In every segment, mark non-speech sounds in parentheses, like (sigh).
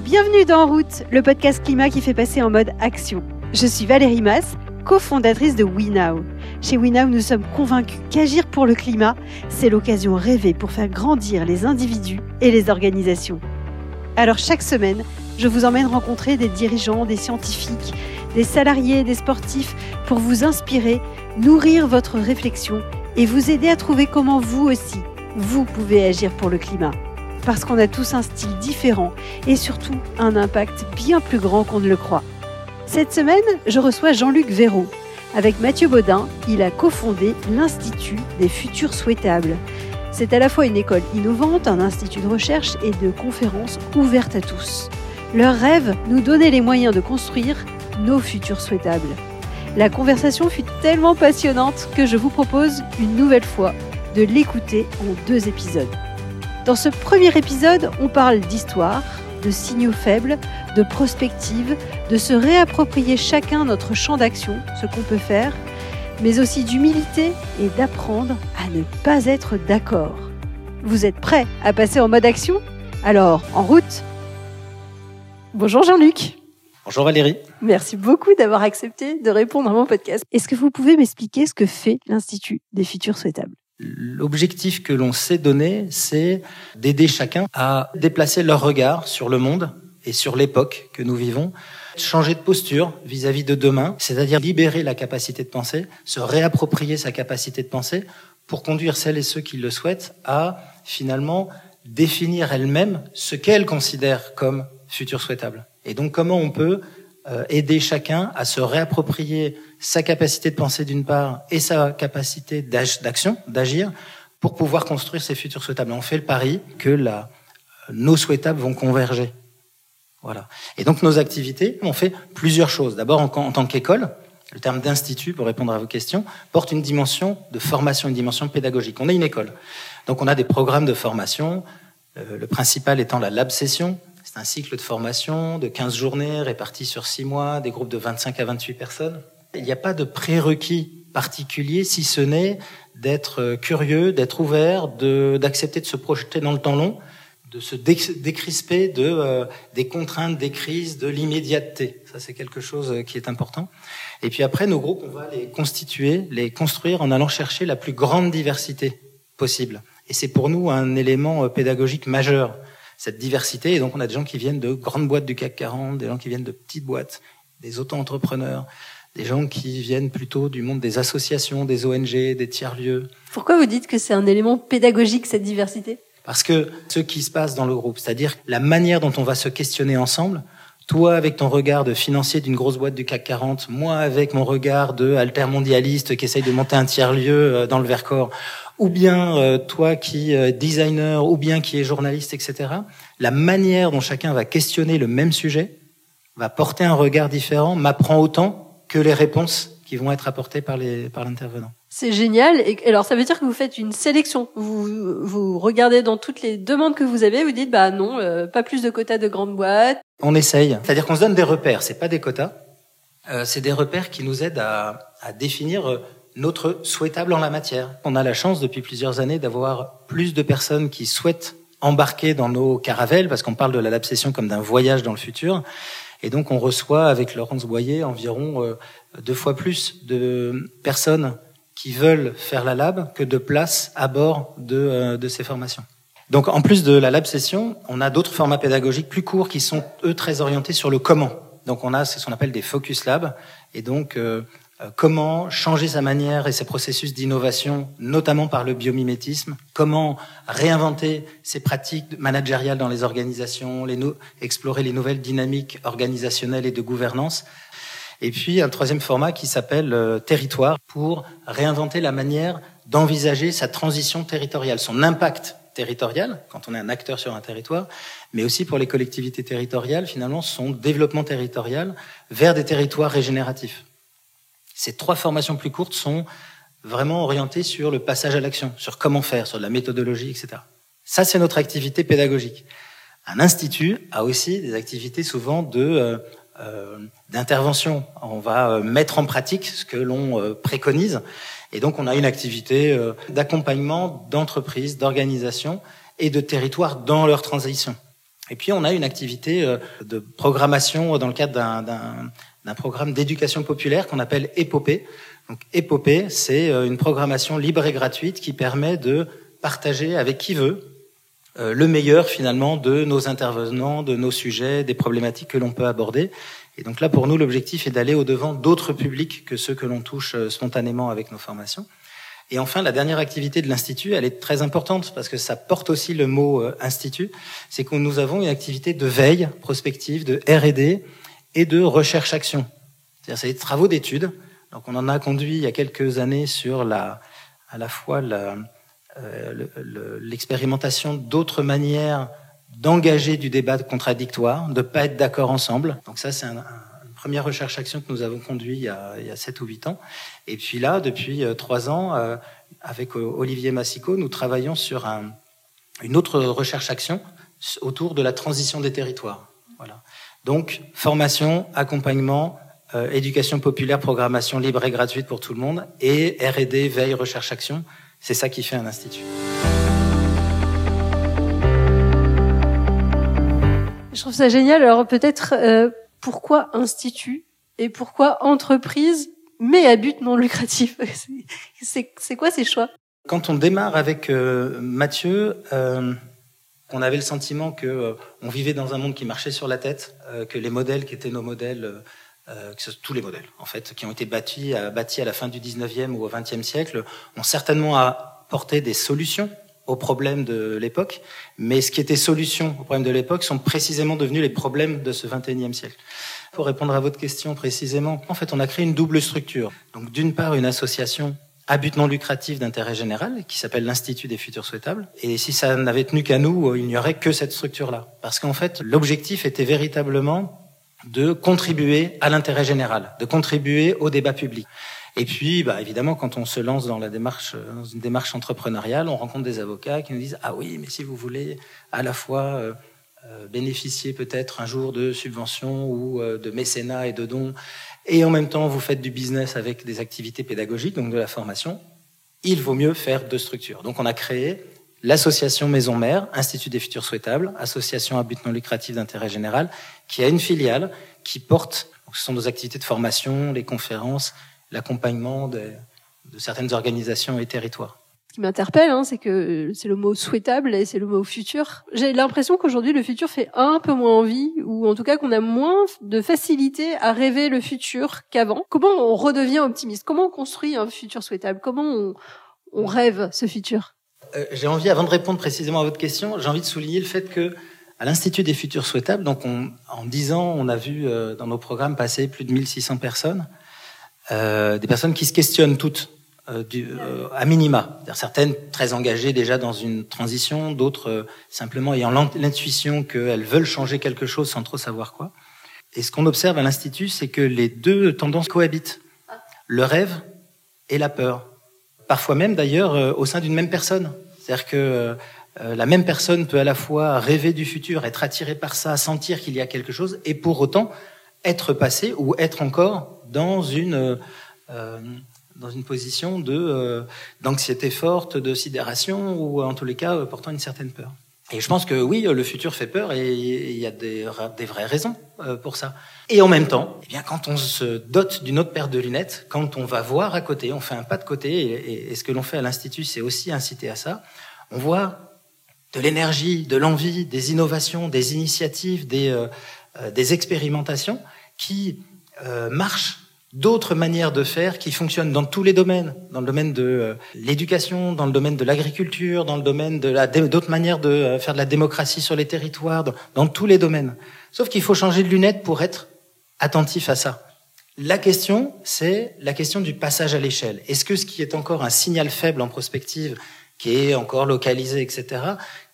bienvenue dans En route, le podcast climat qui fait passer en mode action. Je suis Valérie Mass, cofondatrice de WeNow. Chez WeNow, nous sommes convaincus qu'agir pour le climat, c'est l'occasion rêvée pour faire grandir les individus et les organisations. Alors chaque semaine, je vous emmène rencontrer des dirigeants, des scientifiques, des salariés, des sportifs pour vous inspirer, nourrir votre réflexion et vous aider à trouver comment vous aussi, vous pouvez agir pour le climat. Parce qu'on a tous un style différent et surtout un impact bien plus grand qu'on ne le croit. Cette semaine, je reçois Jean-Luc Véraud. Avec Mathieu Baudin, il a cofondé l'Institut des futurs souhaitables. C'est à la fois une école innovante, un institut de recherche et de conférences ouvertes à tous. Leur rêve, nous donner les moyens de construire nos futurs souhaitables. La conversation fut tellement passionnante que je vous propose une nouvelle fois de l'écouter en deux épisodes. Dans ce premier épisode, on parle d'histoire, de signaux faibles, de prospective, de se réapproprier chacun notre champ d'action, ce qu'on peut faire, mais aussi d'humilité et d'apprendre à ne pas être d'accord. Vous êtes prêts à passer en mode action? Alors, en route Bonjour Jean-Luc Bonjour Valérie. Merci beaucoup d'avoir accepté de répondre à mon podcast. Est-ce que vous pouvez m'expliquer ce que fait l'Institut des futurs souhaitables? L'objectif que l'on s'est donné, c'est d'aider chacun à déplacer leur regard sur le monde et sur l'époque que nous vivons, changer de posture vis-à-vis de demain, c'est-à-dire libérer la capacité de penser, se réapproprier sa capacité de penser pour conduire celles et ceux qui le souhaitent à finalement définir elles-mêmes ce qu'elles considèrent comme futur souhaitable. Et donc comment on peut aider chacun à se réapproprier sa capacité de penser d'une part et sa capacité d'action, d'agir, pour pouvoir construire ses futurs souhaitables. On fait le pari que euh, nos souhaitables vont converger. Voilà. Et donc nos activités, on fait plusieurs choses. D'abord en, en, tant qu'école, le terme d'institut, pour répondre à vos questions, porte une dimension de formation, une dimension pédagogique. On est une école. Donc on a des programmes de formation, euh, le principal étant la lab session, c'est un cycle de formation de 15 journées répartis sur 6 mois, des groupes de 25 à 28 personnes. Il n'y a pas de prérequis particulier si ce n'est d'être curieux, d'être ouvert, d'accepter de, se projeter dans le temps long, de se décrisper de, euh, des contraintes, des crises, de l'immédiateté. Ça, c'est quelque chose qui est important. Et puis après, nos groupes, on va les constituer, les construire en allant chercher la plus grande diversité possible. Et c'est pour nous un élément euh, pédagogique majeur cette diversité. Et donc, on a des gens qui viennent de grandes boîtes du CAC 40, des gens qui viennent de petites boîtes, des auto-entrepreneurs, des gens qui viennent plutôt du monde des associations, des ONG, des tiers-lieux. Pourquoi vous dites que c'est un élément pédagogique, cette diversité? Parce que ce qui se passe dans le groupe, c'est-à-dire la manière dont on va se questionner ensemble, toi avec ton regard de financier d'une grosse boîte du CAC 40, moi avec mon regard de altermondialiste qui essaye de monter un tiers-lieu euh, dans le Vercors, ou bien euh, toi qui es designer, ou bien qui est journaliste, etc. La manière dont chacun va questionner le même sujet va porter un regard différent, m'apprend autant que les réponses qui vont être apportées par les par l'intervenant. C'est génial. Et alors ça veut dire que vous faites une sélection. Vous vous regardez dans toutes les demandes que vous avez, vous dites bah non, euh, pas plus de quotas de grandes boîtes. On essaye. C'est-à-dire qu'on se donne des repères. C'est pas des quotas. Euh, c'est des repères qui nous aident à, à définir notre souhaitable en la matière. On a la chance depuis plusieurs années d'avoir plus de personnes qui souhaitent embarquer dans nos caravelles, parce qu'on parle de la lab session comme d'un voyage dans le futur. Et donc on reçoit avec Laurence Boyer environ euh, deux fois plus de personnes qui veulent faire la lab que de places à bord de, euh, de ces formations. Donc en plus de la lab session, on a d'autres formats pédagogiques plus courts qui sont eux très orientés sur le comment. Donc on a ce qu'on appelle des focus labs et donc euh, comment changer sa manière et ses processus d'innovation, notamment par le biomimétisme, comment réinventer ses pratiques managériales dans les organisations, explorer les nouvelles dynamiques organisationnelles et de gouvernance? Et puis un troisième format qui s'appelle euh, territoire pour réinventer la manière d'envisager sa transition territoriale, son impact territorial quand on est un acteur sur un territoire, mais aussi pour les collectivités territoriales, finalement, son développement territorial vers des territoires régénératifs. Ces trois formations plus courtes sont vraiment orientées sur le passage à l'action, sur comment faire, sur la méthodologie, etc. Ça, c'est notre activité pédagogique. Un institut a aussi des activités souvent de euh, euh d'intervention. On va euh, mettre en pratique ce que l'on préconise, et donc on a une activité d'accompagnement d'entreprises, d'organisations et de territoires dans leur transition. Et puis on a une activité de programmation dans le cadre d'un programme d'éducation populaire qu'on appelle Épopée. Donc Épopée, c'est euh, une programmation libre et gratuite qui permet de partager avec qui veut euh, le meilleur finalement de nos intervenants, de nos sujets, des problématiques que l'on peut aborder. Et donc là, pour nous, l'objectif est d'aller au-devant d'autres publics que ceux que l'on touche spontanément avec nos formations. Et enfin, la dernière activité de l'Institut, elle est très importante parce que ça porte aussi le mot euh, Institut, c'est que nous avons une activité de veille prospective, de R&D et de recherche-action. C'est-à-dire, c'est des travaux d'études. Donc, on en a conduit il y a quelques années sur la, à la fois euh, l'expérimentation d'autres manières d'engager du débat contradictoire, de pas être d'accord ensemble. Donc ça, c'est un première recherche-action que nous avons conduit il y, a, il y a 7 ou 8 ans. Et puis là, depuis euh, trois ans, euh, avec euh, Olivier Massico, nous travaillons sur un, une autre recherche-action autour de la transition des territoires. Donc, formation, accompagnement, éducation populaire, programmation libre et gratuite pour tout le monde, et R&D, veille, recherche-action. C'est ça qui fait un institut. Je trouve ça génial. Alors peut-être pourquoi institut et pourquoi entreprise, mais à but non lucratif? (laughs) C'est quoi ces choix? Quand on démarre avec euh, Mathieu, euh, on avait le sentiment que euh, on vivait dans un monde qui marchait sur la tête, euh, que les modèles qui étaient nos modèles, que tous les modèles en fait, qui ont été bâtis à, bâtis à la fin du 19e ou au 20e siècle, ont certainement apporté des solutions aux problèmes de l'époque, mais ce qui était solution aux problèmes de l'époque sont précisément devenus les problèmes de ce 21e siècle. Pour répondre à votre question précisément, en fait, on a créé une double structure. Donc, d'une part, une association à but non lucratif d'intérêt général qui s'appelle l'Institut des futurs souhaitables. Et si ça n'avait tenu qu'à nous, il n'y aurait que cette structure-là. Parce qu'en fait, l'objectif était véritablement de contribuer à l'intérêt général, de contribuer au débat public. Et puis, bah, évidemment, quand on se lance dans la démarche, dans une démarche entrepreneuriale, on rencontre des avocats qui nous disent ah oui, mais si vous voulez à la fois euh, euh, bénéficier peut-être un jour de subventions ou euh, de mécénat et de dons, et en même temps vous faites du business avec des activités pédagogiques, donc de la formation, il vaut mieux faire deux structures. Donc on a créé l'association Maison Mère, Institut des Futurs Souhaitables, association à but non lucratif d'intérêt général, qui a une filiale qui porte, ce sont nos activités de formation, les conférences, l'accompagnement de, certaines organisations et territoires. Ce qui m'interpelle, hein, c'est que c'est le mot souhaitable et c'est le mot futur. J'ai l'impression qu'aujourd'hui le futur fait un peu moins envie, ou en tout cas qu'on a moins de facilité à rêver le futur qu'avant. Comment on redevient optimiste? Comment on construit un futur souhaitable? Comment on, on rêve ce futur? Euh, J'ai envie, avant de répondre précisément à votre question, j'ai envie de souligner le fait que à l'Institut des futurs souhaitables, donc on, en dix ans, on a vu euh, dans nos programmes passer plus de 1600 personnes. Euh, des personnes qui se questionnent toutes euh, du, euh, à minima. Certaines très engagées déjà dans une transition, d'autres simplement ayant l'intuition qu'elles veulent changer quelque chose sans trop savoir quoi. Et ce qu'on observe à l'Institut, c'est que les deux tendances cohabitent. Le rêve et la peur. Parfois même d'ailleurs au sein d'une même personne. C'est-à-dire que la même personne peut à la fois rêver du futur, être attirée par ça, sentir qu'il y a quelque chose, et pour autant être passé ou être encore dans une euh, dans une position de euh, d'anxiété forte, de sidération ou en tous les cas portant une certaine peur. Et je pense que oui, le futur fait peur et il y a des, vraies raisons euh, pour ça. Et en même temps, eh bien, quand on se dote d'une autre paire de lunettes, quand on va voir à côté, on fait un pas de côté, et, ce que l'on fait à l'Institut, c'est aussi inciter à ça, on voit de l'énergie, de l'envie, des innovations, des initiatives, des, euh, expérimentations qui euh, marchent d'autres manières de faire qui fonctionnent dans tous les domaines, dans le domaine de euh, l'éducation, dans le domaine de l'agriculture, dans le domaine de la d'autres manières de euh, faire de la démocratie sur les territoires, dans, dans tous les domaines. Sauf qu'il faut changer de lunettes pour être attentif à ça. La question, c'est la question du passage à l'échelle. Est-ce que ce qui est encore un signal faible en prospective, qui est encore localisé, etc.,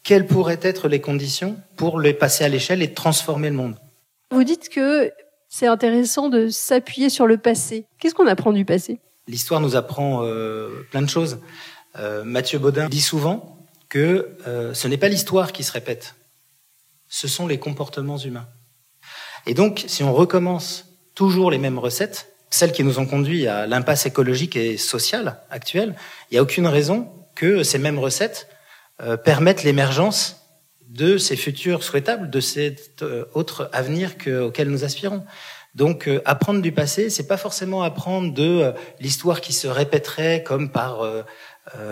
quelles pourraient être les conditions pour le passer à l'échelle et transformer le monde? Vous dites que c'est intéressant de s'appuyer sur le passé. Qu'est-ce qu'on apprend du passé? L'histoire nous apprend euh, plein de choses. Euh, Mathieu Baudin dit souvent que euh, ce n'est pas l'histoire qui se répète, ce sont les comportements humains. Et donc, si on recommence toujours les mêmes recettes, celles qui nous ont conduit à l'impasse écologique et sociale actuelle, il n'y a aucune raison que ces mêmes recettes permettent l'émergence de ces futurs souhaitables, de cet euh, autre avenir que, auquel nous aspirons. Donc euh, apprendre du passé, c'est pas forcément apprendre de euh, l'histoire qui se répéterait comme par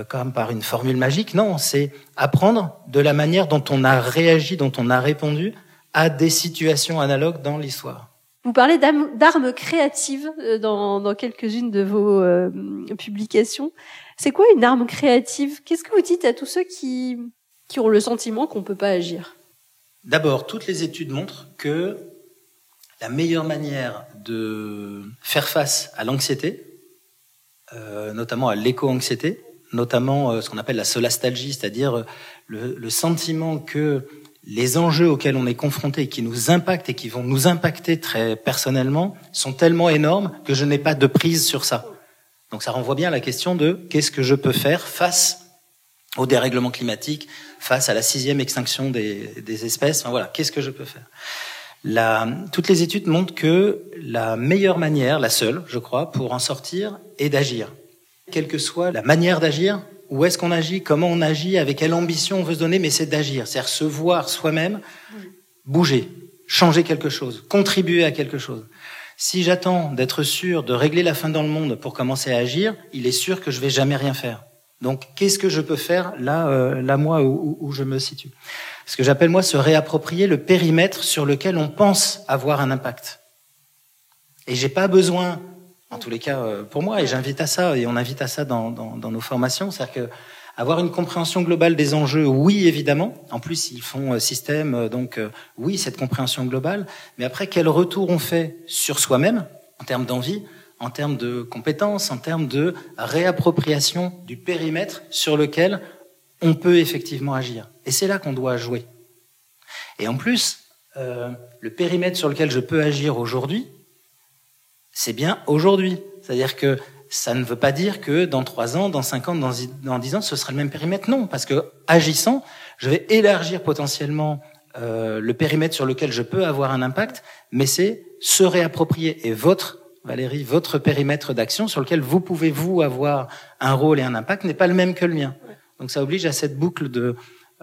comme par une formule magique. Non, c'est apprendre de la manière dont on a réagi, dont on a répondu à des situations analogues dans l'histoire. Vous parlez d'armes créatives dans quelques-unes de vos publications. C'est quoi une arme créative? Qu'est-ce que vous dites à tous ceux qui qui ont le sentiment qu'on ne peut pas agir D'abord, toutes les études montrent que la meilleure manière de faire face à l'anxiété, euh, notamment à l'éco-anxiété, notamment euh, ce qu'on appelle la solastalgie, c'est-à-dire euh, le, le, sentiment que les enjeux auxquels on est confronté, qui nous impactent et qui vont nous impacter très personnellement, sont tellement énormes que je n'ai pas de prise sur ça. Donc ça renvoie bien à la question de qu'est-ce que je peux faire face au dérèglement climatique, face à la sixième extinction des, des espèces. Enfin, voilà, qu'est-ce que je peux faire? La, Toutes les études montrent que la meilleure manière, la seule, je crois, pour en sortir, est d'agir. Quelle que soit la manière d'agir, où est-ce qu'on agit, comment on agit, avec quelle ambition on veut se donner, mais c'est d'agir, c'est-à-dire se voir soi-même, bouger, changer quelque chose, contribuer à quelque chose. Si j'attends d'être sûr de régler la fin dans le monde pour commencer à agir, il est sûr que je vais jamais rien faire. Donc, qu'est-ce que je peux faire là, euh, là moi, où, où, je me situe? Ce que j'appelle moi se réapproprier le périmètre sur lequel on pense avoir un impact. Et j'ai pas besoin, en tous les cas euh, pour moi, et j'invite à ça, et on invite à ça dans, dans, dans nos formations, c'est-à-dire que avoir une compréhension globale des enjeux, oui évidemment. En plus, ils font euh, système, euh, donc oui cette compréhension globale. Mais après, quel retour on fait sur soi-même en termes d'envie en termes de compétences, en termes de réappropriation du périmètre sur lequel on peut effectivement agir. Et c'est là qu'on doit jouer. Et en plus, euh, le périmètre sur lequel je peux agir aujourd'hui, c'est bien aujourd'hui. C'est-à-dire que ça ne veut pas dire que dans trois ans, dans cinq ans, dans dix ans, ce sera le même périmètre. Non, parce que agissant, je vais élargir potentiellement euh, le périmètre sur lequel je peux avoir un impact, mais c'est se réapproprier. Et votre Valérie, votre périmètre d'action sur lequel vous pouvez, vous, avoir un rôle et un impact n'est pas le même que le mien. Donc ça oblige à cette boucle de,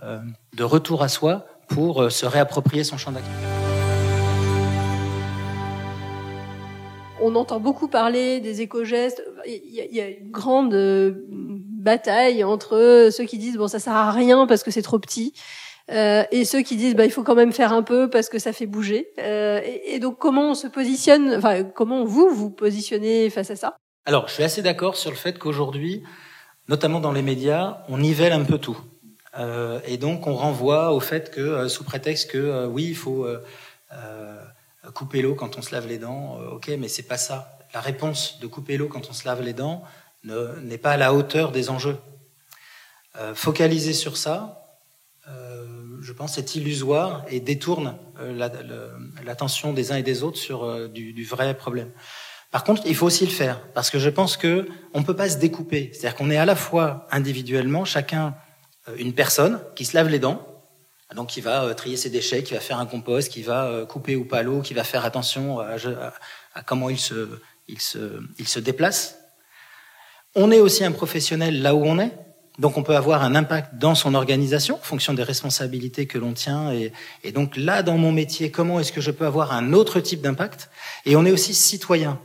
euh, de retour à soi pour euh, se réapproprier son champ d'action. On entend beaucoup parler des éco-gestes. Il y, a une grande euh, bataille entre ceux qui disent bon ça sert à rien parce que c'est trop petit euh, et ceux qui disent bah il faut quand même faire un peu parce que ça fait bouger. Euh, et, donc comment on se positionne, enfin comment vous vous positionnez face à ça? Alors je suis assez d'accord sur le fait qu'aujourd'hui, notamment dans les médias, on nivelle un peu tout. Euh, et donc on renvoie au fait que sous prétexte que oui il faut couper l'eau quand on se lave les dents, ok mais c'est pas ça. La réponse de couper l'eau quand on se lave les dents n'est pas à la hauteur des enjeux. focaliser sur ça, je pense, est illusoire et détourne euh, l'attention des uns et des autres sur euh, du, vrai problème. Par contre, il faut aussi le faire parce que je pense que on peut pas se découper. C'est-à-dire qu'on est à la fois individuellement, chacun euh, une personne qui se lave les dents, donc qui va trier ses déchets, qui va faire un compost, qui va couper ou pas l'eau, qui va faire attention à, comment il se déplace. On est aussi un professionnel là où on est, donc on peut avoir un impact dans son organisation en fonction des responsabilités que l'on tient. Et, donc là, dans mon métier, comment est-ce que je peux avoir un autre type d'impact? Et on est aussi citoyen.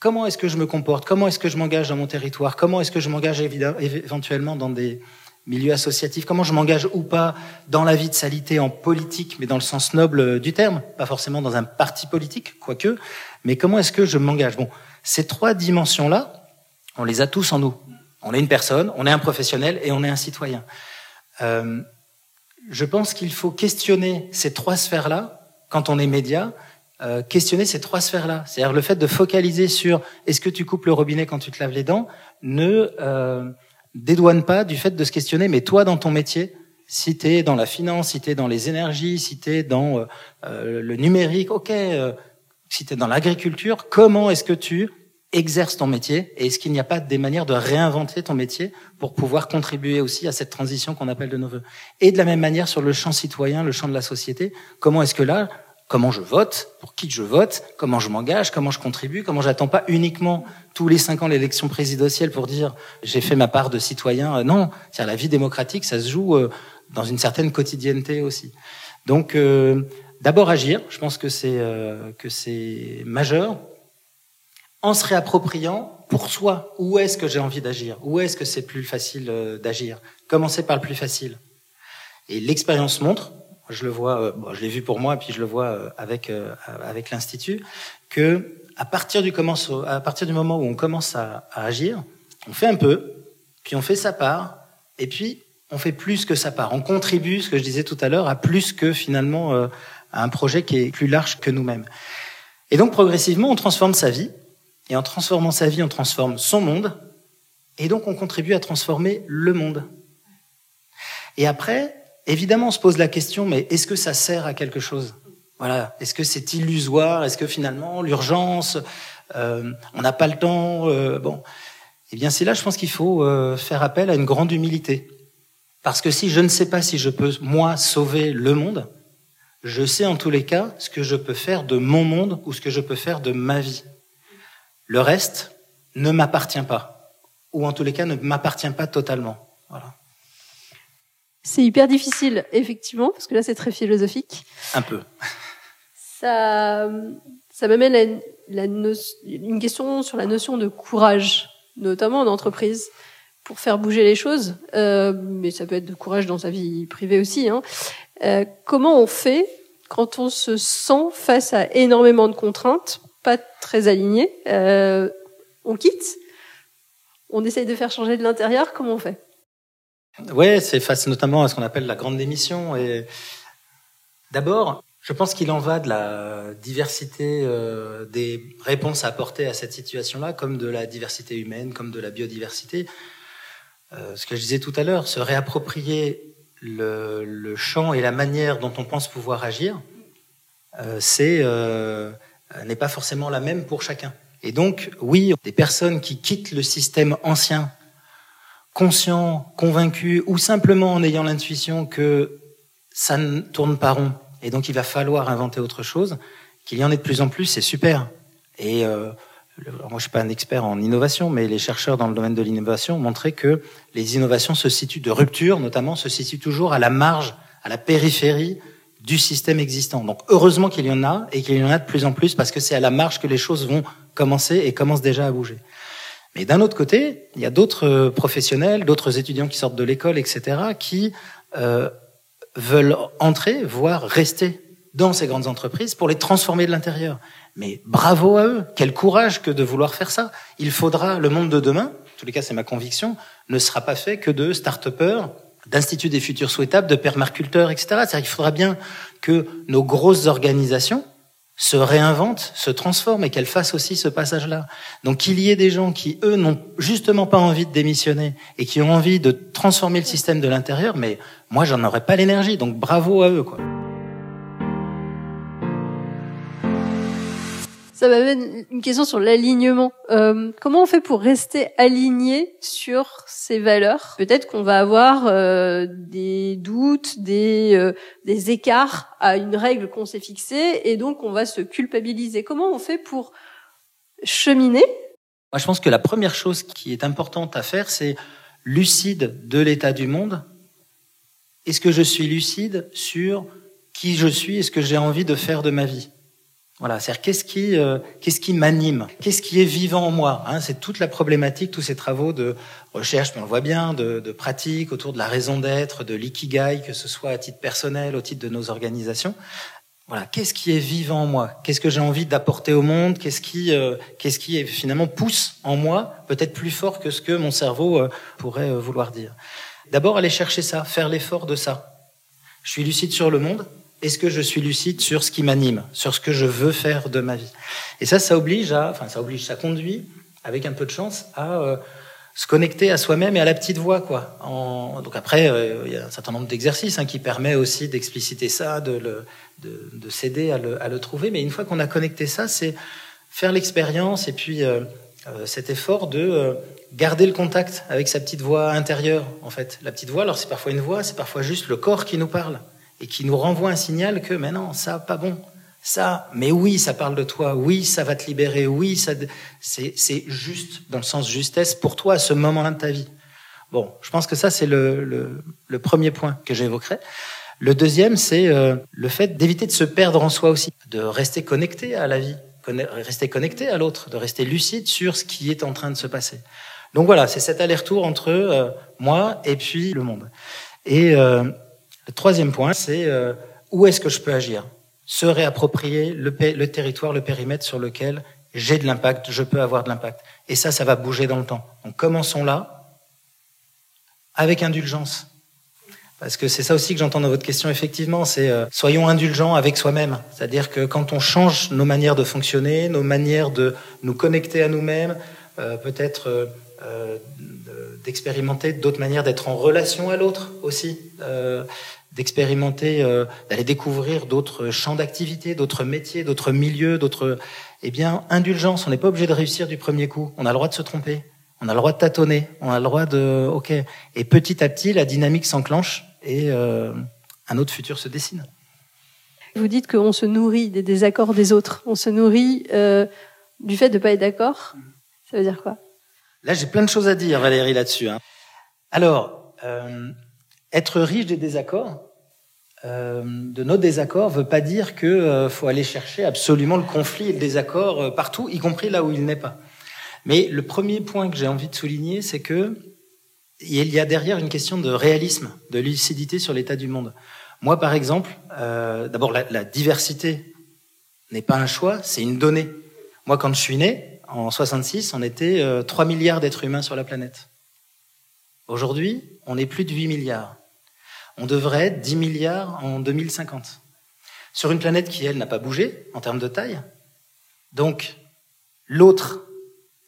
Comment est-ce que je me comporte? Comment est-ce que je m'engage dans mon territoire? Comment est-ce que je m'engage éventuellement dans des milieux associatifs? Comment je m'engage ou pas dans la vie de salité en politique, mais dans le sens noble du terme, pas forcément dans un parti politique, quoique. Mais comment est-ce que je m'engage? Bon, ces trois dimensions-là, on les a tous en nous. On est une personne, on est un professionnel et on est un citoyen. Euh, je pense qu'il faut questionner ces trois sphères-là quand on est média, euh, questionner ces trois sphères-là. C'est-à-dire le fait de focaliser sur est-ce que tu coupes le robinet quand tu te laves les dents ne euh, dédouane pas du fait de se questionner, mais toi dans ton métier, si tu es dans la finance, si tu es dans les énergies, si tu es dans euh, euh, le numérique, ok, euh, si tu es dans l'agriculture, comment est-ce que tu exerce ton métier et est-ce qu'il n'y a pas des manières de réinventer ton métier pour pouvoir contribuer aussi à cette transition qu'on appelle de nos voeux? Et de la même manière sur le champ citoyen, le champ de la société, comment est-ce que là, comment je vote, pour qui je vote, comment je m'engage, comment je contribue, comment j'attends pas uniquement tous les cinq ans l'élection présidentielle pour dire j'ai fait ma part de citoyen. Non, c'est la vie démocratique, ça se joue euh, dans une certaine quotidienneté aussi. Donc, euh, d'abord agir. Je pense que c'est euh, que c'est majeur. En se réappropriant pour soi, où est-ce que j'ai envie d'agir? Où est-ce que c'est plus facile euh, d'agir? Commencer par le plus facile? Et l'expérience montre, je le vois, bon, je l'ai vu pour moi, puis je le vois avec avec l'institut, que à partir du à partir du moment où on commence à, agir, on fait un peu, puis on fait sa part, et puis on fait plus que sa part. On contribue, ce que je disais tout à l'heure, à plus que finalement euh, à un projet qui est plus large que nous-mêmes. Et donc progressivement, on transforme sa vie, et en transformant sa vie, on transforme son monde, et donc on contribue à transformer le monde. Et après, évidemment, on se pose la question, mais est-ce que ça sert à quelque chose? Voilà, est-ce que c'est illusoire? Est-ce que finalement l'urgence, euh, on n'a pas le temps euh, Bon, eh bien c'est là, je pense qu'il faut euh, faire appel à une grande humilité. Parce que si je ne sais pas si je peux, moi, sauver le monde, je sais en tous les cas ce que je peux faire de mon monde ou ce que je peux faire de ma vie. Le reste ne m'appartient pas, ou en tous les cas ne m'appartient pas totalement. Voilà. C'est hyper difficile, effectivement, parce que là c'est très philosophique. Un peu. Ça, ça m'amène à une, une question sur la notion de courage, notamment en entreprise pour faire bouger les choses, euh, mais ça peut être de courage dans sa vie privée aussi. Hein. Euh, comment on fait quand on se sent face à énormément de contraintes, pas très alignées euh, On quitte On essaye de faire changer de l'intérieur Comment on fait? Ouais, c'est face notamment à ce qu'on appelle la grande démission. Et d'abord, je pense qu'il en va de la diversité euh, des réponses à apporter à cette situation-là, comme de la diversité humaine, comme de la biodiversité. Euh, ce que je disais tout à l'heure, se réapproprier le, champ et la manière dont on pense pouvoir agir, euh, c'est n'est pas forcément la même pour chacun. Et donc, oui, des personnes qui quittent le système ancien, conscients, convaincus, ou simplement en ayant l'intuition que ça ne tourne pas rond, et donc il va falloir inventer autre chose, qu'il y en ait de plus en plus, c'est super. Et euh, moi, je suis pas un expert en innovation, mais les chercheurs dans le domaine de l'innovation ont montré que les innovations se situent de rupture, notamment, se situent toujours à la marge, à la périphérie du système existant. Donc, heureusement qu'il y en a et qu'il y en a de plus en plus parce que c'est à la marge que les choses vont commencer et commencent déjà à bouger. Mais d'un autre côté, il y a d'autres professionnels, d'autres étudiants qui sortent de l'école, etc., qui euh, veulent entrer, voire rester dans ces grandes entreprises pour les transformer de l'intérieur. Mais bravo à eux, quel courage que de vouloir faire ça. Il faudra, le monde de demain, en tous les cas c'est ma conviction, ne sera pas fait que de start-upers, d'instituts des futurs souhaitables, de permaculteurs, etc. C'est-à-dire qu'il faudra bien que nos grosses organisations se réinventent, se transforment et qu'elles fassent aussi ce passage-là. Donc qu'il y ait des gens qui, eux, n'ont justement pas envie de démissionner et qui ont envie de transformer le système de l'intérieur, mais moi, j'en aurais pas l'énergie. Donc bravo à eux, quoi. Ça m'amène une question sur l'alignement. Euh, comment on fait pour rester aligné sur ces valeurs? Peut-être qu'on va avoir euh, des doutes, des, euh, des écarts à une règle qu'on s'est fixée, et donc on va se culpabiliser. Comment on fait pour cheminer? Moi, je pense que la première chose qui est importante à faire, c'est lucide de l'état du monde. Est-ce que je suis lucide sur qui je suis? Et ce que j'ai envie de faire de ma vie? Voilà, c'est-à-dire qu'est-ce qui, euh, qu'est-ce qui m'anime, qu'est-ce qui est vivant en moi. Hein, c'est toute la problématique, tous ces travaux de recherche, mais on le voit bien, de, de pratique autour de la raison d'être, de l'ikigai, que ce soit à titre personnel, au titre de nos organisations. Voilà, qu'est-ce qui est vivant en moi? Qu'est-ce que j'ai envie d'apporter au monde? Qu'est-ce qui, euh, qu'est-ce qui est, finalement pousse en moi, peut-être plus fort que ce que mon cerveau euh, pourrait euh, vouloir dire? D'abord, aller chercher ça, faire l'effort de ça. Je suis lucide sur le monde, est-ce que je suis lucide sur ce qui m'anime, sur ce que je veux faire de ma vie Et ça, ça oblige à, enfin, ça oblige, ça conduit, avec un peu de chance, à euh, se connecter à soi-même et à la petite voix, quoi. Donc après, euh, il y a un certain nombre d'exercices hein, qui permet aussi d'expliciter ça, de, le, de, de s'aider à le, trouver. Mais une fois qu'on a connecté ça, c'est faire l'expérience et puis euh, cet effort de garder le contact avec sa petite voix intérieure, en fait. La petite voix, alors c'est parfois une voix, c'est parfois juste le corps qui nous parle et qui nous renvoie un signal que, mais non, ça, pas bon. Ça, mais oui, ça parle de toi. Oui, ça va te libérer. Oui, ça, c'est, juste dans le sens justesse pour toi à ce moment-là de ta vie. Bon, je pense que ça, c'est le, le, le, premier point que j'évoquerai. Le deuxième, c'est euh, le fait d'éviter de se perdre en soi aussi, de rester connecté à la vie, rester connecté à l'autre, de rester lucide sur ce qui est en train de se passer. Donc voilà, c'est cet aller-retour entre euh, moi et puis le monde. Et euh, le troisième point, c'est euh, où est-ce que je peux agir? Se réapproprier le, le territoire, le périmètre sur lequel j'ai de l'impact, je peux avoir de l'impact. Et ça, ça va bouger dans le temps. Donc commençons là, avec indulgence. Parce que c'est ça aussi que j'entends dans votre question, effectivement, c'est euh, soyons indulgents avec soi-même. C'est-à-dire que quand on change nos manières de fonctionner, nos manières de nous connecter à nous-mêmes, euh, peut-être euh, euh d'expérimenter d'autres manières d'être en relation à l'autre aussi, euh, d'expérimenter, d'aller découvrir d'autres champs d'activité, d'autres métiers, d'autres milieux, d'autres... Eh bien, indulgence, on n'est pas obligé de réussir du premier coup. On a le droit de se tromper. On a le droit de tâtonner, on a le droit de... OK. Et petit à petit, la dynamique s'enclenche et euh, un autre futur se dessine. Vous dites qu'on se nourrit des désaccords des autres. On se nourrit euh, du fait de ne pas être d'accord. Ça veut dire quoi? Là, j'ai plein de choses à dire, Valérie, là-dessus. Hein. Alors, euh, être riche des désaccords, euh, de nos désaccords, veut pas dire que euh, faut aller chercher absolument le conflit et le désaccord euh, partout, y compris là où il n'est pas. Mais le premier point que j'ai envie de souligner, c'est que il y a derrière une question de réalisme, de lucidité sur l'état du monde. Moi, par exemple, euh, d'abord, la, la, diversité n'est pas un choix, c'est une donnée. Moi, quand je suis né, en 66, on était euh, 3 milliards d'êtres humains sur la planète. Aujourd'hui, on est plus de 8 milliards. On devrait être 10 milliards en 2050. Sur une planète qui, elle, n'a pas bougé en termes de taille. Donc, l'autre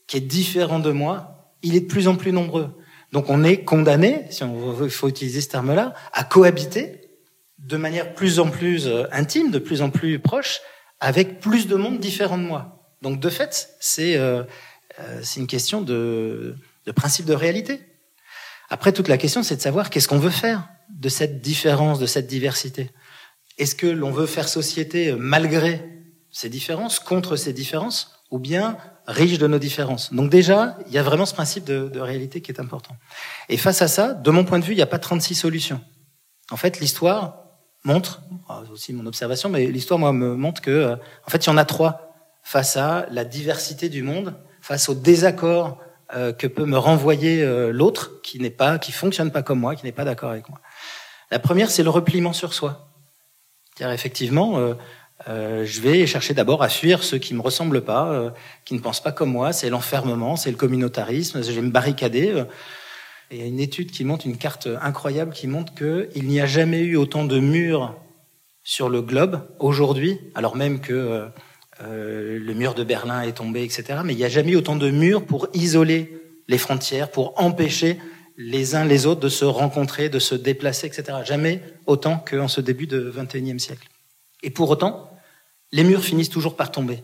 qui est différent de moi, il est de plus en plus nombreux. Donc on est condamné, si on veut, faut utiliser ce terme-là, à cohabiter de manière plus en plus euh, intime, de plus en plus proche, avec plus de monde différent de moi. Donc de fait, c'est euh, euh, une question de, de principe de réalité. Après, toute la question, c'est de savoir qu'est-ce qu'on veut faire de cette différence, de cette diversité. Est-ce que l'on veut faire société malgré ces différences, contre ces différences, ou bien riche de nos différences? Donc déjà, il y a vraiment ce principe de, de, réalité qui est important. Et face à ça, de mon point de vue, il n'y a pas 36 solutions. En fait, l'histoire montre, ah, aussi mon observation, mais l'histoire, moi, me montre que, euh, en fait, il y en a trois face à la diversité du monde, face au désaccord euh, que peut me renvoyer euh, l'autre, qui n'est pas, qui fonctionne pas comme moi, qui n'est pas d'accord avec moi. La première, c'est le repliement sur soi. Car effectivement, euh, je vais chercher d'abord à fuir ceux qui me ressemblent pas, qui ne pensent pas comme moi. C'est l'enfermement, c'est le communautarisme. Je vais me barricader. Euh. il y a une étude qui montre une carte incroyable qui montre qu'il n'y a jamais eu autant de murs sur le globe aujourd'hui, alors même que euh, le mur de Berlin est tombé, etc. Mais il n'y a jamais autant de murs pour isoler les frontières, pour empêcher les uns les autres de se rencontrer, de se déplacer, etc. Jamais autant qu'en ce début de 21e siècle. Et pour autant, les murs finissent toujours par tomber.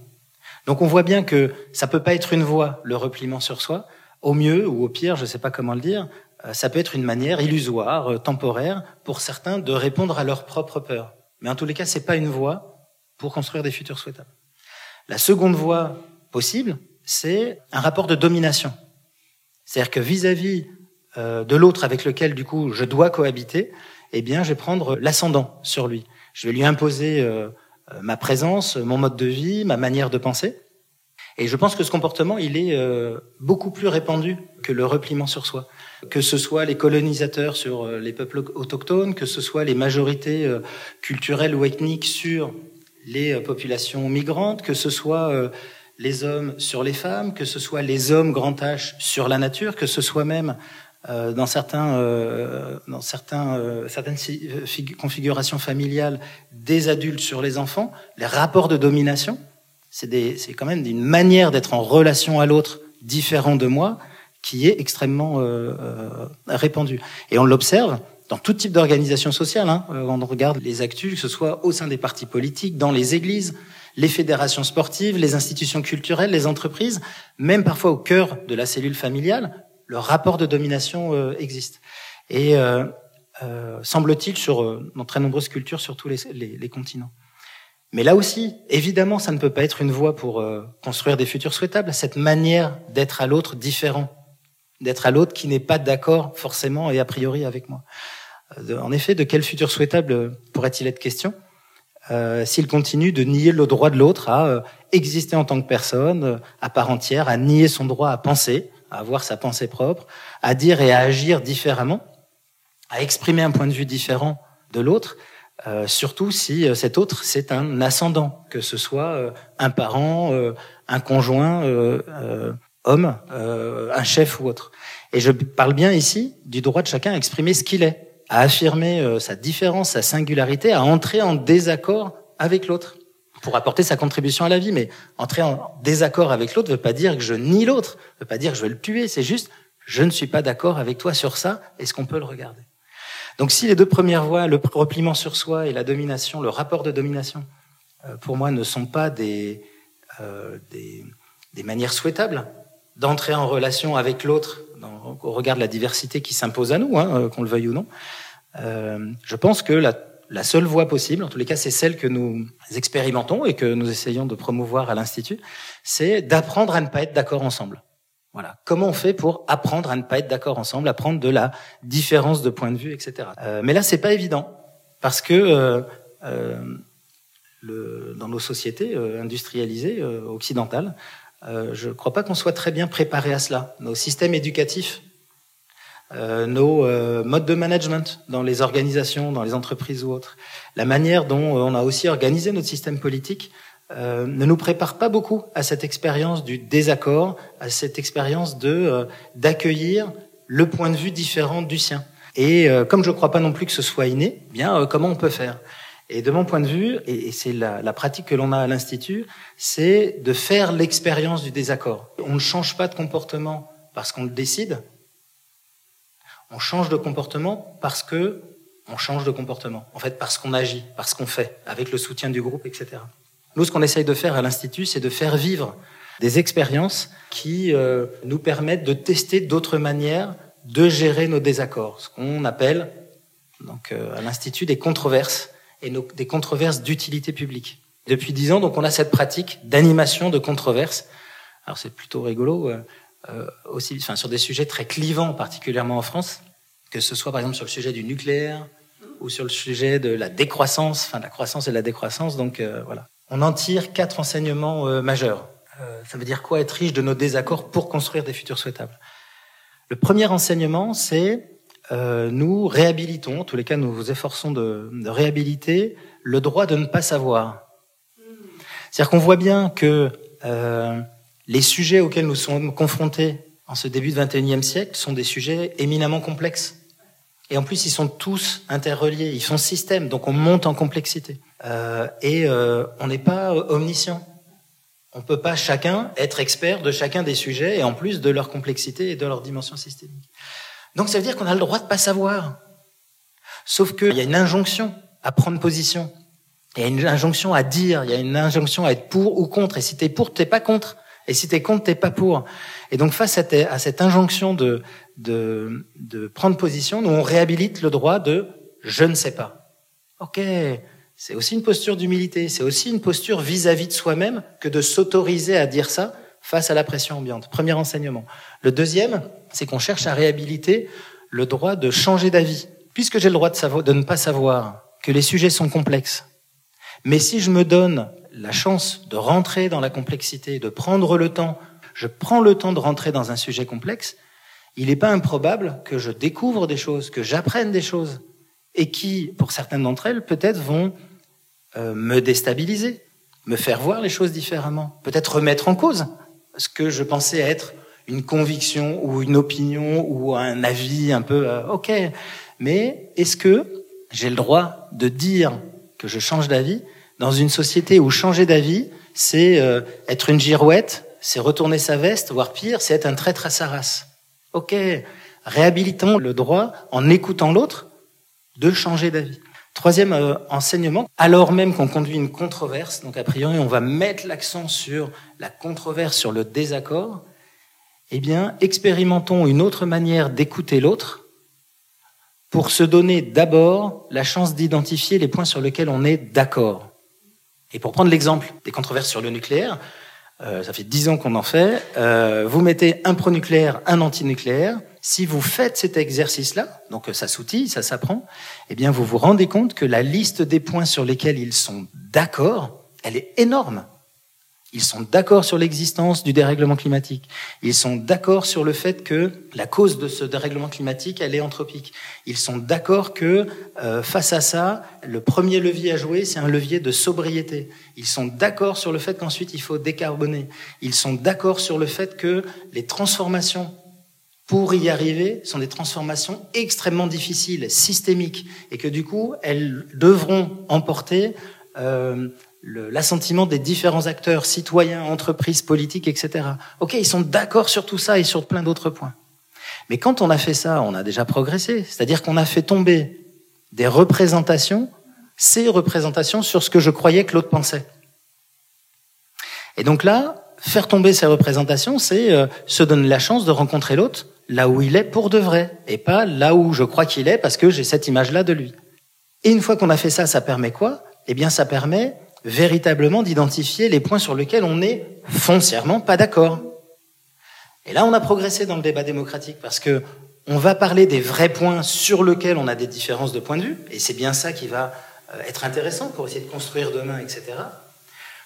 Donc on voit bien que ça peut pas être une voie, le repliement sur soi. Au mieux ou au pire, je ne sais pas comment le dire, euh, ça peut être une manière illusoire, euh, temporaire, pour certains de répondre à leur propre peur. Mais en tous les cas, c'est pas une voie pour construire des futurs souhaitables. La seconde voie possible, c'est un rapport de domination. C'est-à-dire que vis-à-vis euh, de l'autre avec lequel, du coup, je dois cohabiter, eh bien, je vais prendre l'ascendant sur lui. Je vais lui imposer euh, euh, ma présence, mon mode de vie, ma manière de penser. Et je pense que ce comportement, il est beaucoup plus répandu que le repliement sur soi. Que ce soit les colonisateurs sur les peuples autochtones, que ce soit les majorités culturelles ou ethniques sur les populations migrantes, que ce soit les hommes sur les femmes, que ce soit les hommes grand H sur la nature, que ce soit même euh, dans certains, euh, dans certains, euh, certaines configurations familiales des adultes sur les enfants, les rapports de domination, c'est quand même une manière d'être en relation à l'autre différent de moi qui est extrêmement répandue. Et on l'observe dans tout type d'organisation sociale. Hein, on regarde les actus, que ce soit au sein des partis politiques, dans les églises, les fédérations sportives, les institutions culturelles, les entreprises, même parfois au cœur de la cellule familiale, le rapport de domination euh, existe. Et euh, euh, semble-t-il sur dans très nombreuses cultures sur tous les, les, les, continents. Mais là aussi, évidemment, ça ne peut pas être une voie pour construire des futurs souhaitables. Cette manière d'être à l'autre différent d'être à l'autre qui n'est pas d'accord forcément et a priori avec moi. Euh, en effet, de quel futur souhaitable pourrait-il être question? Euh, s'il continue de nier le droit de l'autre à euh, exister en tant que personne, euh, à part entière, à nier son droit à penser, à avoir sa pensée propre, à dire et à agir différemment, à exprimer un point de vue différent de l'autre, euh, surtout si cet autre c'est un ascendant, que ce soit un parent, un conjoint, homme, un chef ou autre. Et je parle bien ici du droit de chacun à exprimer ce qu'il est à affirmer euh, sa différence, sa singularité, à entrer en désaccord avec l'autre pour apporter sa contribution à la vie. Mais entrer en désaccord avec l'autre ne veut pas dire que je nie l'autre, ne veut pas dire que je vais le tuer, c'est juste je ne suis pas d'accord avec toi sur ça, est-ce qu'on peut le regarder? Donc si les deux premières voies, le repliement sur soi et la domination, le rapport de domination, euh, pour moi ne sont pas euh, des, des manières souhaitables d'entrer en relation avec l'autre au regard de la diversité qui s'impose à nous, hein, qu'on le veuille ou non, euh, je pense que la, seule voie possible, en tous les cas, c'est celle que nous expérimentons et que nous essayons de promouvoir à l'Institut, c'est d'apprendre à ne pas être d'accord ensemble. Voilà. Comment on fait pour apprendre à ne pas être d'accord ensemble, apprendre de la différence de point de vue, etc. Euh, mais là, c'est pas évident parce que euh, euh dans nos sociétés euh, industrialisées euh, occidentales, je ne crois pas qu'on soit très bien préparé à cela. Nos systèmes éducatifs euh, nos euh, modes de management dans les organisations, dans les entreprises ou autres, la manière dont euh, on a aussi organisé notre système politique ne nous prépare pas beaucoup à cette expérience du désaccord, à cette expérience de d'accueillir le point de vue différent du sien. Et comme je ne crois pas non plus que ce soit inné, eh bien comment on peut faire? Et de mon point de vue, et c'est la, pratique que l'on a à l'institut, c'est de faire l'expérience du désaccord. On ne change pas de comportement parce qu'on le décide, on change de comportement parce que on change de comportement. En fait, parce qu'on agit, parce qu'on fait, avec le soutien du groupe, etc. Nous, ce qu'on essaye de faire à l'Institut, c'est de faire vivre des expériences qui euh, nous permettent de tester d'autres manières de gérer nos désaccords, ce qu'on appelle donc euh, à l'Institut des controverses et des controverses d'utilité publique. Depuis dix ans, donc, on a cette pratique d'animation de controverses. Alors, c'est plutôt rigolo. Euh, euh, aussi, enfin, sur des sujets très clivants, particulièrement en France, que ce soit par exemple sur le sujet du nucléaire ou sur le sujet de la décroissance, enfin de la croissance et de la décroissance. Donc euh, voilà, on en tire quatre enseignements euh, majeurs. ça veut dire quoi être riche de nos désaccords pour construire des futurs souhaitables? Le premier enseignement, c'est nous réhabilitons, en tous les cas nous vous efforçons de, de réhabiliter le droit de ne pas savoir. C'est-à-dire qu'on voit bien que les sujets auxquels nous sommes confrontés en ce début de XXIe siècle sont des sujets éminemment complexes. Et en plus, ils sont tous interreliés, ils sont systèmes, donc on monte en complexité. Euh, et euh, on n'est pas omniscient. On ne peut pas chacun être expert de chacun des sujets et en plus de leur complexité et de leur dimension systémique. Donc ça veut dire qu'on a le droit de pas savoir. Sauf qu'il y a une injonction à prendre position. Il y a une injonction à dire, il y a une injonction à être pour ou contre. Et si t'es pour, t'es pas contre. Et si t'es contre, t'es pas pour. Et donc face à, cette injonction de, de, de prendre position, nous on réhabilite le droit de je ne sais pas. Ok, c'est aussi une posture d'humilité, c'est aussi une posture vis-à-vis de soi-même que de s'autoriser à dire ça face à la pression ambiante. Premier enseignement. Le deuxième, c'est qu'on cherche à réhabiliter le droit de changer d'avis. Puisque j'ai le droit de, ne pas savoir que les sujets sont complexes, mais si je me donne la chance de rentrer dans la complexité, de prendre le temps, je prends le temps de rentrer dans un sujet complexe, il n'est pas improbable que je découvre des choses, que j'apprenne des choses, et qui, pour certaines d'entre elles, peut-être vont euh, me déstabiliser, me faire voir les choses différemment, peut-être remettre en cause ce que je pensais être une conviction ou une opinion ou un avis un peu euh, ok. Mais est-ce que j'ai le droit de dire que je change d'avis dans une société où changer d'avis, c'est euh, être une girouette, c'est retourner sa veste, voire pire, c'est être un traître à sa race? Ok, réhabilitons le droit, en écoutant l'autre, de changer d'avis. Troisième euh, enseignement, alors même qu'on conduit une controverse, donc a priori on va mettre l'accent sur la controverse, sur le désaccord, eh bien expérimentons une autre manière d'écouter l'autre pour se donner d'abord la chance d'identifier les points sur lesquels on est d'accord. Et pour prendre l'exemple des controverses sur le nucléaire, euh, ça fait dix ans qu'on en fait, euh, vous mettez un pronucléaire, un antinucléaire. Si vous faites cet exercice-là, donc ça s'outille, ça s'apprend, eh bien vous vous rendez compte que la liste des points sur lesquels ils sont d'accord, elle est énorme. Ils sont d'accord sur l'existence du dérèglement climatique. Ils sont d'accord sur le fait que la cause de ce dérèglement climatique, elle est anthropique. Ils sont d'accord que euh, face à ça, le premier levier à jouer, c'est un levier de sobriété. Ils sont d'accord sur le fait qu'ensuite, il faut décarboner. Ils sont d'accord sur le fait que les transformations pour y arriver sont des transformations extrêmement difficiles, systémiques, et que du coup, elles devront emporter euh, l'assentiment des différents acteurs, citoyens, entreprises, politiques, etc. Ok, ils sont d'accord sur tout ça et sur plein d'autres points. Mais quand on a fait ça, on a déjà progressé. C'est-à-dire qu'on a fait tomber des représentations, ces représentations sur ce que je croyais que l'autre pensait. Et donc là, faire tomber ces représentations, c'est euh, se donner la chance de rencontrer l'autre là où il est pour de vrai, et pas là où je crois qu'il est parce que j'ai cette image-là de lui. Et une fois qu'on a fait ça, ça permet quoi? Eh bien, ça permet véritablement d'identifier les points sur lesquels on n'est foncièrement pas d'accord. Et là, on a progressé dans le débat démocratique parce que on va parler des vrais points sur lesquels on a des différences de point de vue, et c'est bien ça qui va euh, être intéressant pour essayer de construire demain, etc.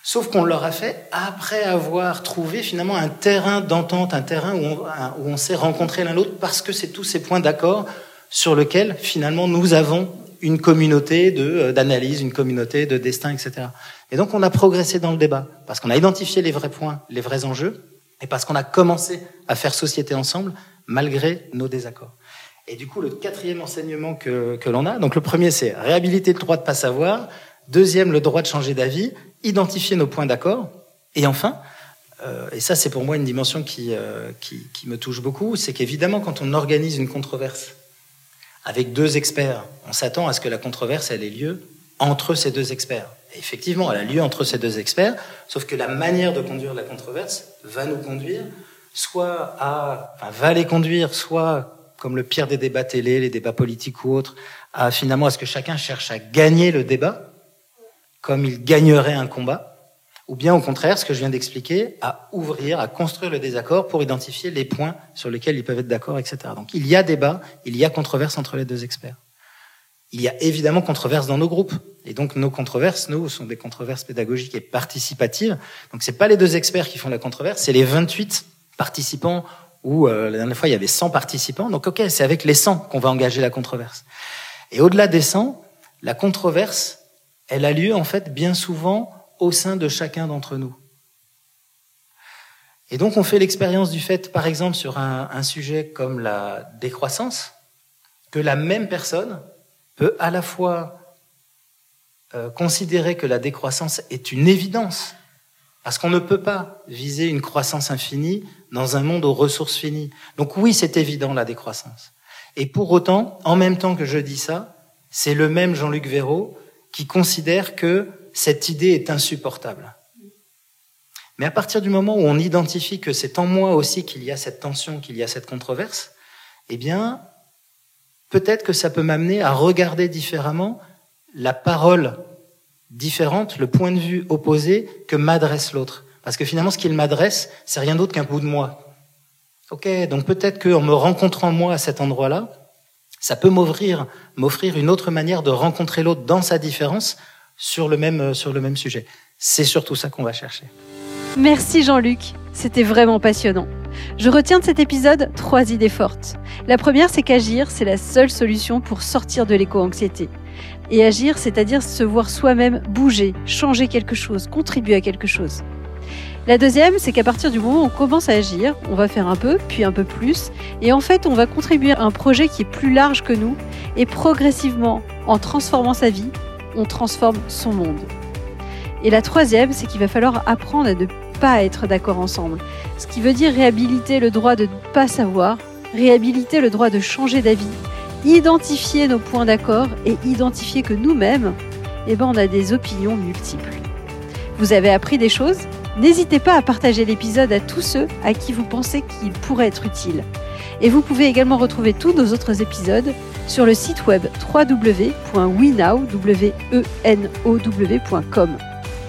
Sauf qu'on l'aura fait après avoir trouvé finalement un terrain d'entente, un terrain où on, où on s'est rencontré l'un l'autre parce que c'est tous ces points d'accord sur lesquels finalement nous avons une communauté euh, d'analyse, une communauté de destin, etc. Et donc on a progressé dans le débat parce qu'on a identifié les vrais points, les vrais enjeux, et parce qu'on a commencé à faire société ensemble malgré nos désaccords. Et du coup, le quatrième enseignement que, que l'on a, donc le premier c'est réhabiliter le droit de pas savoir, deuxième le droit de changer d'avis, identifier nos points d'accord, et enfin, euh, et ça c'est pour moi une dimension qui, euh, qui, qui me touche beaucoup, c'est qu'évidemment quand on organise une controverse avec deux experts. On s'attend à ce que la controverse ait lieu entre ces deux experts. Et effectivement, elle a lieu entre ces deux experts, sauf que la manière de conduire la controverse va nous conduire soit à, va les conduire soit comme le pire des débats télé, les débats politiques ou autres, à finalement à ce que chacun cherche à gagner le débat, comme il gagnerait un combat, ou bien au contraire, ce que je viens d'expliquer, à ouvrir, à construire le désaccord pour identifier les points sur lesquels ils peuvent être d'accord, etc. Donc il y a débat, il y a controverse entre les deux experts. Il y a évidemment controverse dans nos groupes. Et donc nos controverses, nous, sont des controverses pédagogiques et participatives. Donc c'est pas les deux experts qui font la controverse, c'est les 28 participants ou euh, la dernière fois il y avait 100 participants. Donc ok, c'est avec les 100 qu'on va engager la controverse. Et au-delà des 100, la controverse, elle a lieu en fait bien souvent au sein de chacun d'entre nous. Et donc on fait l'expérience du fait, par exemple, sur un, sujet comme la décroissance, que la même personne peut à la fois euh, considérer que la décroissance est une évidence, parce qu'on ne peut pas viser une croissance infinie dans un monde aux ressources finies. Donc oui, c'est évident la décroissance. Et pour autant, en même temps que je dis ça, c'est le même Jean-Luc Véraud qui considère que cette idée est insupportable. Mais à partir du moment où on identifie que c'est en moi aussi qu'il y a cette tension, qu'il y a cette controverse, eh bien, peut-être que ça peut m'amener à regarder différemment la parole différente, le point de vue opposé que m'adresse l'autre. Parce que finalement, ce qu'il m'adresse, c'est rien d'autre qu'un bout de moi. Ok, donc peut-être qu'en me rencontrant moi à cet endroit-là, ça peut m'offrir, m'offrir une autre manière de rencontrer l'autre dans sa différence sur le même, sur le même sujet. C'est surtout ça qu'on va chercher. Merci Jean-Luc, c'était vraiment passionnant. Je retiens de cet épisode trois idées fortes. La première, c'est qu'agir, c'est la seule solution pour sortir de l'éco-anxiété. Et agir, c'est-à-dire se voir soi-même bouger, changer quelque chose, contribuer à quelque chose. La deuxième, c'est qu'à partir du moment où on commence à agir, on va faire un peu, puis un peu plus, et en fait, on va contribuer à un projet qui est plus large que nous, et progressivement, en transformant sa vie, on transforme son monde. Et la troisième, c'est qu'il va falloir apprendre à ne pas être d'accord ensemble. Ce qui veut dire réhabiliter le droit de ne pas savoir, réhabiliter le droit de changer d'avis, identifier nos points d'accord et identifier que nous-mêmes, eh ben, on a des opinions multiples. Vous avez appris des choses? N'hésitez pas à partager l'épisode à tous ceux à qui vous pensez qu'il pourrait être utile. Et vous pouvez également retrouver tous nos autres épisodes sur le site web www.wenow.com.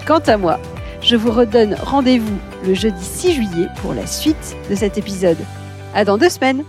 Quant à moi, Je vous redonne rendez-vous le jeudi 6 juillet pour la suite de cet épisode. À dans deux semaines!